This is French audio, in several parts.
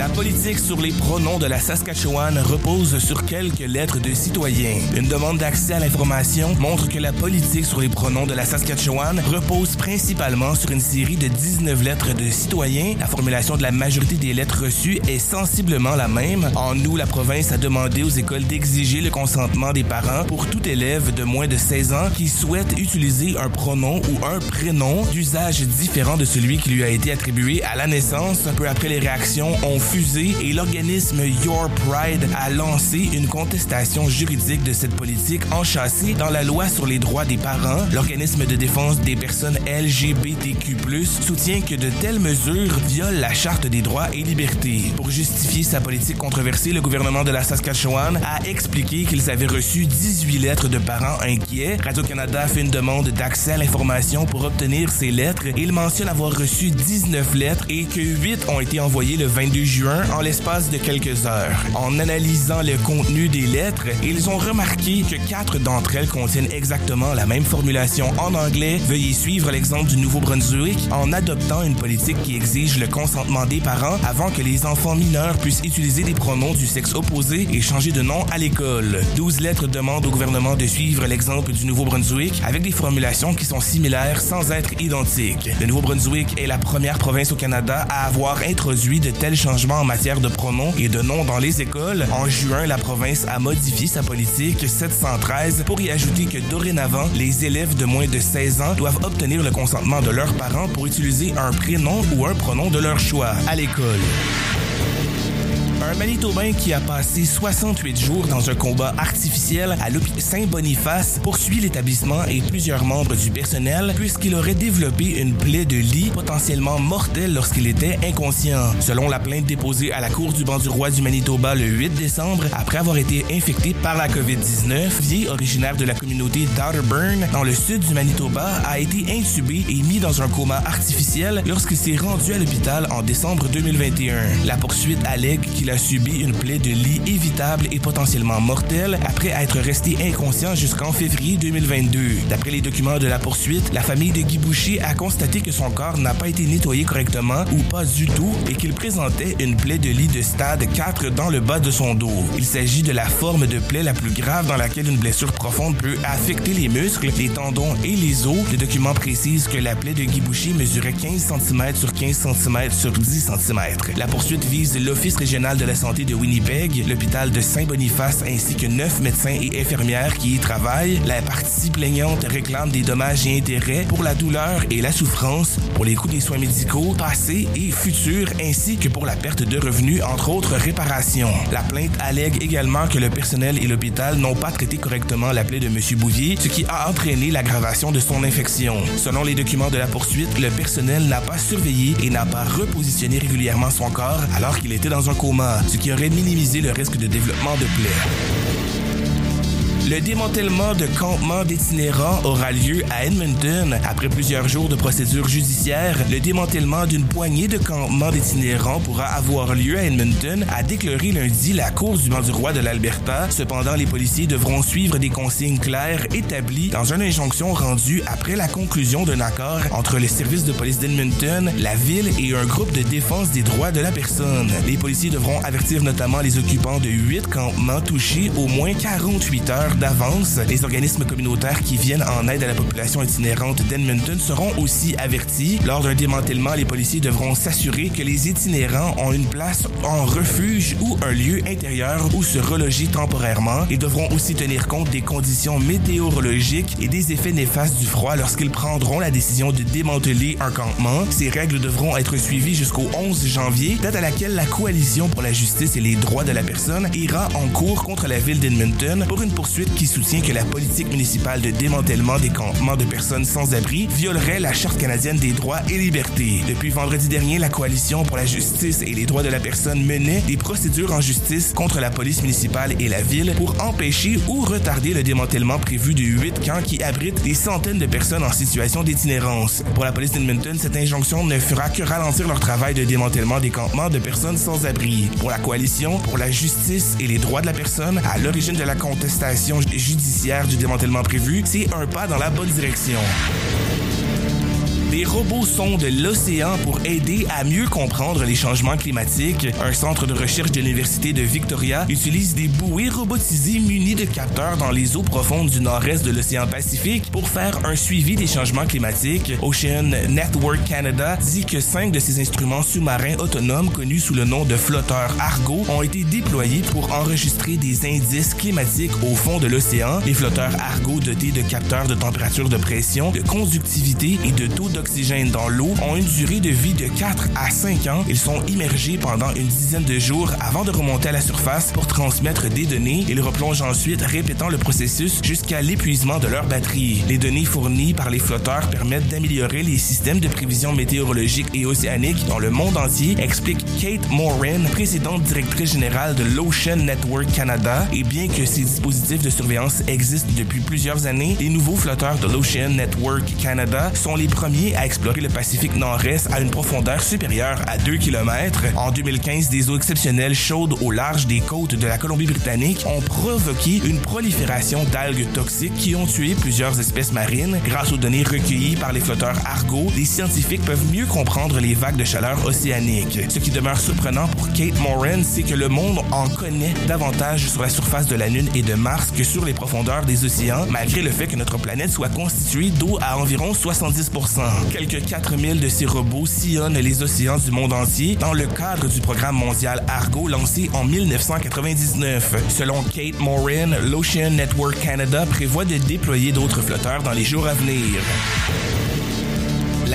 La politique sur les pronoms de la Saskatchewan repose sur quelques lettres de citoyens. Une demande d'accès à l'information montre que la politique sur les pronoms de la Saskatchewan repose principalement sur une série de 19 lettres de citoyens. La formulation de la majorité des lettres reçues est sensiblement la même. En nous, la province a demandé aux écoles d'exiger le consentement des parents pour tout élève de moins de 16 ans qui souhaite utiliser un pronom ou un prénom d'usage différent de celui qui lui a été attribué à la naissance. Peu après les réactions et l'organisme Your Pride a lancé une contestation juridique de cette politique enchâssée dans la loi sur les droits des parents. L'organisme de défense des personnes LGBTQ+, soutient que de telles mesures violent la charte des droits et libertés. Pour justifier sa politique controversée, le gouvernement de la Saskatchewan a expliqué qu'ils avaient reçu 18 lettres de parents inquiets. Radio-Canada fait une demande d'accès à l'information pour obtenir ces lettres. Il mentionne avoir reçu 19 lettres et que 8 ont été envoyées le 22 en l'espace de quelques heures. En analysant le contenu des lettres, ils ont remarqué que quatre d'entre elles contiennent exactement la même formulation en anglais. Veuillez suivre l'exemple du Nouveau-Brunswick en adoptant une politique qui exige le consentement des parents avant que les enfants mineurs puissent utiliser des pronoms du sexe opposé et changer de nom à l'école. 12 lettres demandent au gouvernement de suivre l'exemple du Nouveau-Brunswick avec des formulations qui sont similaires sans être identiques. Le Nouveau-Brunswick est la première province au Canada à avoir introduit de tels changements en matière de pronoms et de noms dans les écoles. En juin, la province a modifié sa politique 713 pour y ajouter que dorénavant, les élèves de moins de 16 ans doivent obtenir le consentement de leurs parents pour utiliser un prénom ou un pronom de leur choix à l'école. Un Manitobain qui a passé 68 jours dans un combat artificiel à l'hôpital Saint-Boniface poursuit l'établissement et plusieurs membres du personnel puisqu'il aurait développé une plaie de lit potentiellement mortelle lorsqu'il était inconscient. Selon la plainte déposée à la Cour du banc du roi du Manitoba le 8 décembre, après avoir été infecté par la COVID-19, Vie, originaire de la communauté d'Otterburn, dans le sud du Manitoba, a été intubé et mis dans un coma artificiel lorsqu'il s'est rendu à l'hôpital en décembre 2021. La poursuite allègue qu'il a subi une plaie de lit évitable et potentiellement mortelle après être resté inconscient jusqu'en février 2022. D'après les documents de la poursuite, la famille de Guy Boucher a constaté que son corps n'a pas été nettoyé correctement ou pas du tout et qu'il présentait une plaie de lit de stade 4 dans le bas de son dos. Il s'agit de la forme de plaie la plus grave dans laquelle une blessure profonde peut affecter les muscles, les tendons et les os. Le document précise que la plaie de Guy Boucher mesurait 15 cm sur 15 cm sur 10 cm. La poursuite vise l'Office régional de la santé de Winnipeg, l'hôpital de Saint-Boniface ainsi que neuf médecins et infirmières qui y travaillent. La partie plaignante réclame des dommages et intérêts pour la douleur et la souffrance, pour les coûts des soins médicaux passés et futurs ainsi que pour la perte de revenus, entre autres réparations. La plainte allègue également que le personnel et l'hôpital n'ont pas traité correctement la plaie de M. Bouvier, ce qui a entraîné l'aggravation de son infection. Selon les documents de la poursuite, le personnel n'a pas surveillé et n'a pas repositionné régulièrement son corps alors qu'il était dans un coma ce qui aurait minimisé le risque de développement de plaies. Le démantèlement de campements d'itinérants aura lieu à Edmonton. Après plusieurs jours de procédure judiciaire, le démantèlement d'une poignée de campements d'itinérants pourra avoir lieu à Edmonton, a déclaré lundi la Cour du banc du roi de l'Alberta. Cependant, les policiers devront suivre des consignes claires établies dans une injonction rendue après la conclusion d'un accord entre les services de police d'Edmonton, la ville et un groupe de défense des droits de la personne. Les policiers devront avertir notamment les occupants de huit campements touchés au moins 48 heures d'avance. Les organismes communautaires qui viennent en aide à la population itinérante d'Edmonton seront aussi avertis. Lors d'un démantèlement, les policiers devront s'assurer que les itinérants ont une place en refuge ou un lieu intérieur où se reloger temporairement. Ils devront aussi tenir compte des conditions météorologiques et des effets néfastes du froid lorsqu'ils prendront la décision de démanteler un campement. Ces règles devront être suivies jusqu'au 11 janvier, date à laquelle la Coalition pour la justice et les droits de la personne ira en cours contre la ville d'Edmonton pour une poursuite qui soutient que la politique municipale de démantèlement des campements de personnes sans abri violerait la Charte canadienne des droits et libertés. Depuis vendredi dernier, la Coalition pour la justice et les droits de la personne menait des procédures en justice contre la police municipale et la ville pour empêcher ou retarder le démantèlement prévu de huit camps qui abritent des centaines de personnes en situation d'itinérance. Pour la police d'Edmonton, cette injonction ne fera que ralentir leur travail de démantèlement des campements de personnes sans abri. Pour la Coalition pour la justice et les droits de la personne, à l'origine de la contestation, judiciaires du démantèlement prévu, c'est un pas dans la bonne direction. Des robots sondent l'océan pour aider à mieux comprendre les changements climatiques. Un centre de recherche de l'Université de Victoria utilise des bouées robotisées munies de capteurs dans les eaux profondes du nord-est de l'océan Pacifique pour faire un suivi des changements climatiques. Ocean Network Canada dit que cinq de ces instruments sous-marins autonomes connus sous le nom de flotteurs Argo ont été déployés pour enregistrer des indices climatiques au fond de l'océan. Les flotteurs Argo dotés de capteurs de température de pression, de conductivité et de taux de d'oxygène dans l'eau ont une durée de vie de 4 à 5 ans. Ils sont immergés pendant une dizaine de jours avant de remonter à la surface pour transmettre des données. Ils replongent ensuite, répétant le processus jusqu'à l'épuisement de leur batterie. Les données fournies par les flotteurs permettent d'améliorer les systèmes de prévision météorologique et océanique dans le monde entier, explique Kate Morin, présidente directrice générale de l'Ocean Network Canada. Et bien que ces dispositifs de surveillance existent depuis plusieurs années, les nouveaux flotteurs de l'Ocean Network Canada sont les premiers à explorer le Pacifique Nord-Est à une profondeur supérieure à 2 km. En 2015, des eaux exceptionnelles chaudes au large des côtes de la Colombie-Britannique ont provoqué une prolifération d'algues toxiques qui ont tué plusieurs espèces marines. Grâce aux données recueillies par les flotteurs Argo, les scientifiques peuvent mieux comprendre les vagues de chaleur océanique. Ce qui demeure surprenant pour Kate Moran, c'est que le monde en connaît davantage sur la surface de la Lune et de Mars que sur les profondeurs des océans, malgré le fait que notre planète soit constituée d'eau à environ 70 Quelques 4000 de ces robots sillonnent les océans du monde entier dans le cadre du programme mondial Argo lancé en 1999. Selon Kate Morin, l'Ocean Network Canada prévoit de déployer d'autres flotteurs dans les jours à venir.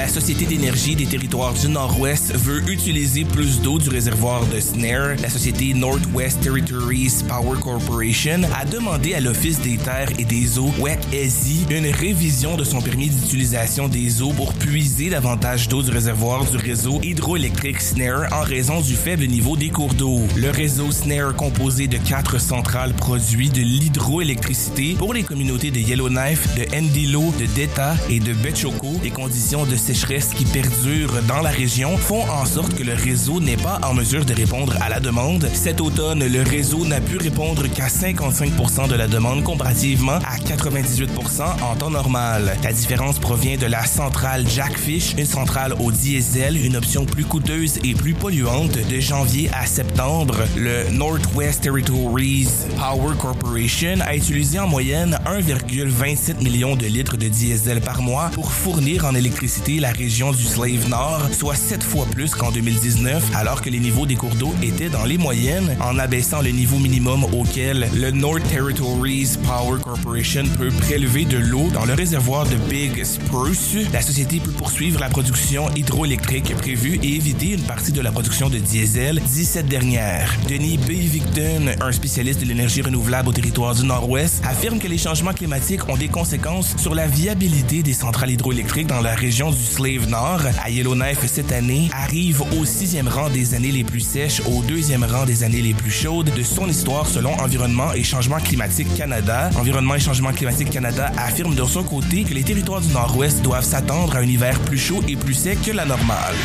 La Société d'énergie des territoires du Nord-Ouest veut utiliser plus d'eau du réservoir de Snare. La société Northwest Territories Power Corporation a demandé à l'Office des terres et des eaux, WEC-ESI, une révision de son permis d'utilisation des eaux pour puiser davantage d'eau du réservoir du réseau hydroélectrique Snare en raison du faible niveau des cours d'eau. Le réseau Snare, composé de quatre centrales, produit de l'hydroélectricité pour les communautés de Yellowknife, de Ndilo, de Deta et de Betchoko. Les conditions de sécheresse qui perdurent dans la région font en sorte que le réseau n'est pas en mesure de répondre à la demande. Cet automne, le réseau n'a pu répondre qu'à 55 de la demande comparativement à 98 en temps normal. La différence provient de la centrale Jackfish, une centrale au diesel, une option plus coûteuse et plus polluante de janvier à septembre. Le Northwest Territories Power Corporation a utilisé en moyenne 1,27 million de litres de diesel par mois pour fournir en électricité la région du Slave Nord, soit sept fois plus qu'en 2019, alors que les niveaux des cours d'eau étaient dans les moyennes, en abaissant le niveau minimum auquel le North Territories Power Corporation peut prélever de l'eau dans le réservoir de Big Spruce. La société peut poursuivre la production hydroélectrique prévue et éviter une partie de la production de diesel d'ici cette dernière. Denis B. Victon, un spécialiste de l'énergie renouvelable au territoire du Nord-Ouest, affirme que les changements climatiques ont des conséquences sur la viabilité des centrales hydroélectriques dans la région du Slave Nord à Yellowknife cette année arrive au sixième rang des années les plus sèches, au deuxième rang des années les plus chaudes de son histoire selon Environnement et Changement climatique Canada. Environnement et Changement climatique Canada affirme de son côté que les territoires du Nord-Ouest doivent s'attendre à un hiver plus chaud et plus sec que la normale.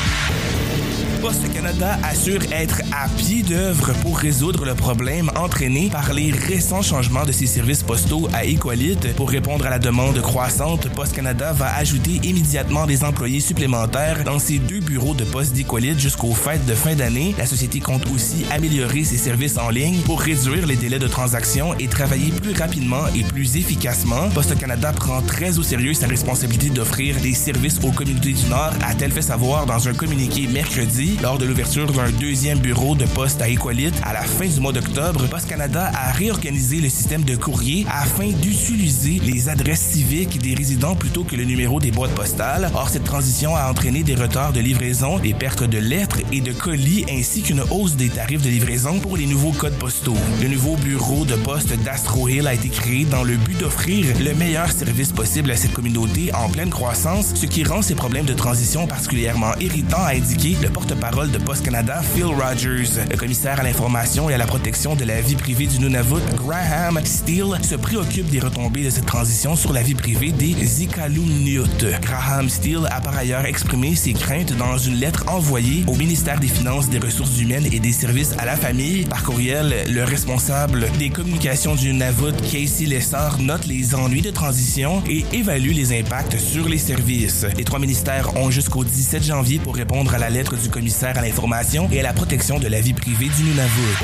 Poste Canada assure être à pied d'œuvre pour résoudre le problème entraîné par les récents changements de ses services postaux à Equalite. Pour répondre à la demande croissante, Poste Canada va ajouter immédiatement des employés supplémentaires dans ses deux bureaux de poste d'Equalite jusqu'aux fêtes de fin d'année. La société compte aussi améliorer ses services en ligne pour réduire les délais de transaction et travailler plus rapidement et plus efficacement. Poste Canada prend très au sérieux sa responsabilité d'offrir des services aux communautés du Nord, a-t-elle fait savoir dans un communiqué mercredi lors de l'ouverture d'un deuxième bureau de poste à Equalite à la fin du mois d'octobre, Poste Canada a réorganisé le système de courrier afin d'utiliser les adresses civiques des résidents plutôt que le numéro des boîtes postales. Or, cette transition a entraîné des retards de livraison, des pertes de lettres et de colis ainsi qu'une hausse des tarifs de livraison pour les nouveaux codes postaux. Le nouveau bureau de poste d'Astro Hill a été créé dans le but d'offrir le meilleur service possible à cette communauté en pleine croissance, ce qui rend ces problèmes de transition particulièrement irritants, a indiqué le porte porte-parole de Post Canada, Phil Rogers. Le commissaire à l'information et à la protection de la vie privée du Nunavut, Graham Steele, se préoccupe des retombées de cette transition sur la vie privée des Iqaluit. Graham Steele a par ailleurs exprimé ses craintes dans une lettre envoyée au ministère des Finances, des Ressources humaines et des Services à la famille. Par courriel, le responsable des communications du Nunavut, Casey Lessard, note les ennuis de transition et évalue les impacts sur les services. Les trois ministères ont jusqu'au 17 janvier pour répondre à la lettre du commissaire à l'information et à la protection de la vie privée du Nunavut.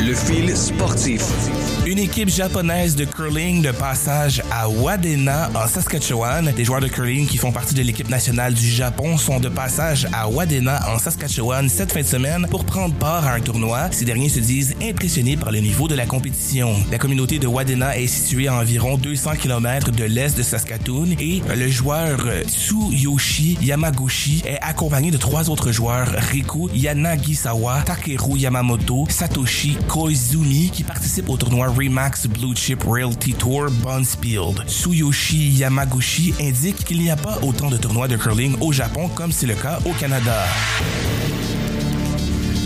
Le fil sportif. Une équipe japonaise de curling de passage à Wadena en Saskatchewan. Des joueurs de curling qui font partie de l'équipe nationale du Japon sont de passage à Wadena en Saskatchewan cette fin de semaine pour prendre part à un tournoi. Ces derniers se disent impressionnés par le niveau de la compétition. La communauté de Wadena est située à environ 200 km de l'est de Saskatoon et le joueur Tsuyoshi Yamaguchi est accompagné de trois autres joueurs Riku Yanagisawa, Takeru Yamamoto, Satoshi Koizumi qui participent au tournoi Remax Blue Chip Realty Tour Bonspield. Tsuyoshi Yamaguchi indique qu'il n'y a pas autant de tournois de curling au Japon comme c'est le cas au Canada.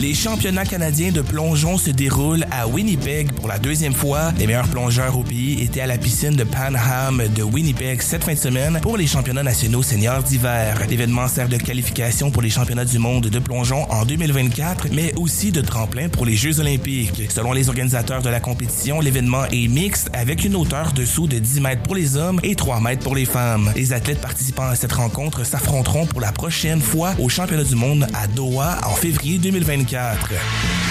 Les championnats canadiens de plongeon se déroulent à Winnipeg pour la deuxième fois. Les meilleurs plongeurs au pays étaient à la piscine de Panham de Winnipeg cette fin de semaine pour les championnats nationaux seniors d'hiver. L'événement sert de qualification pour les championnats du monde de plongeon en 2024, mais aussi de tremplin pour les Jeux olympiques. Selon les organisateurs de la compétition, l'événement est mixte avec une hauteur dessous de 10 mètres pour les hommes et 3 mètres pour les femmes. Les athlètes participant à cette rencontre s'affronteront pour la prochaine fois aux championnats du monde à Doha en février 2024 psychiatre.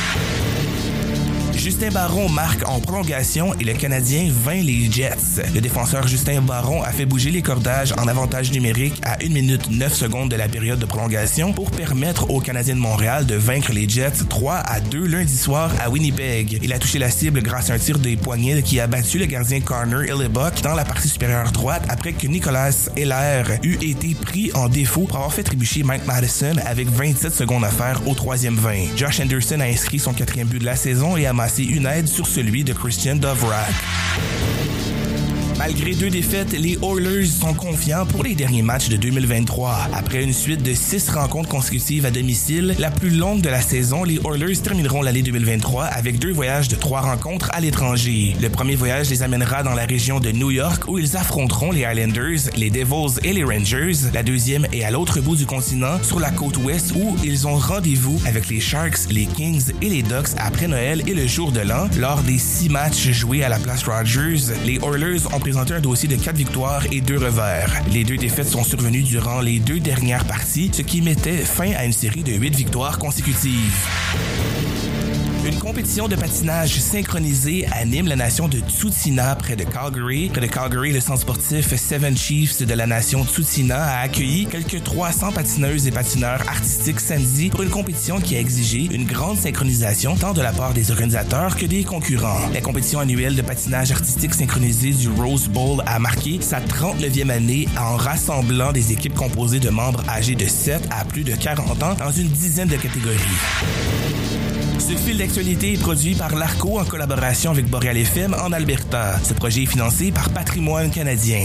Justin Baron marque en prolongation et le Canadien vainc les Jets. Le défenseur Justin Baron a fait bouger les cordages en avantage numérique à 1 minute 9 secondes de la période de prolongation pour permettre aux Canadiens de Montréal de vaincre les Jets 3 à 2 lundi soir à Winnipeg. Il a touché la cible grâce à un tir des poignets qui a battu le gardien Connor Illebok dans la partie supérieure droite après que Nicolas Heller eut été pris en défaut pour avoir fait trébucher Mike Madison avec 27 secondes à faire au troisième 20. Josh Anderson a inscrit son quatrième but de la saison et a amassé une aide sur celui de Christian Dovrak. Malgré deux défaites, les Oilers sont confiants pour les derniers matchs de 2023. Après une suite de six rencontres consécutives à domicile, la plus longue de la saison, les Oilers termineront l'année 2023 avec deux voyages de trois rencontres à l'étranger. Le premier voyage les amènera dans la région de New York où ils affronteront les Islanders, les Devils et les Rangers. La deuxième est à l'autre bout du continent, sur la côte ouest où ils ont rendez-vous avec les Sharks, les Kings et les Ducks après Noël et le jour de l'an. Lors des six matchs joués à la place Rogers, les Oilers ont présenté un dossier de quatre victoires et deux revers. Les deux défaites sont survenues durant les deux dernières parties, ce qui mettait fin à une série de huit victoires consécutives. Une compétition de patinage synchronisé anime la nation de Tsutina près de Calgary. Près de Calgary, le centre sportif Seven Chiefs de la nation Tsutina a accueilli quelques 300 patineuses et patineurs artistiques samedi pour une compétition qui a exigé une grande synchronisation tant de la part des organisateurs que des concurrents. La compétition annuelle de patinage artistique synchronisé du Rose Bowl a marqué sa 39e année en rassemblant des équipes composées de membres âgés de 7 à plus de 40 ans dans une dizaine de catégories. Ce fil d'actualité est produit par l'ARCO en collaboration avec Boreal FM en Alberta. Ce projet est financé par Patrimoine canadien.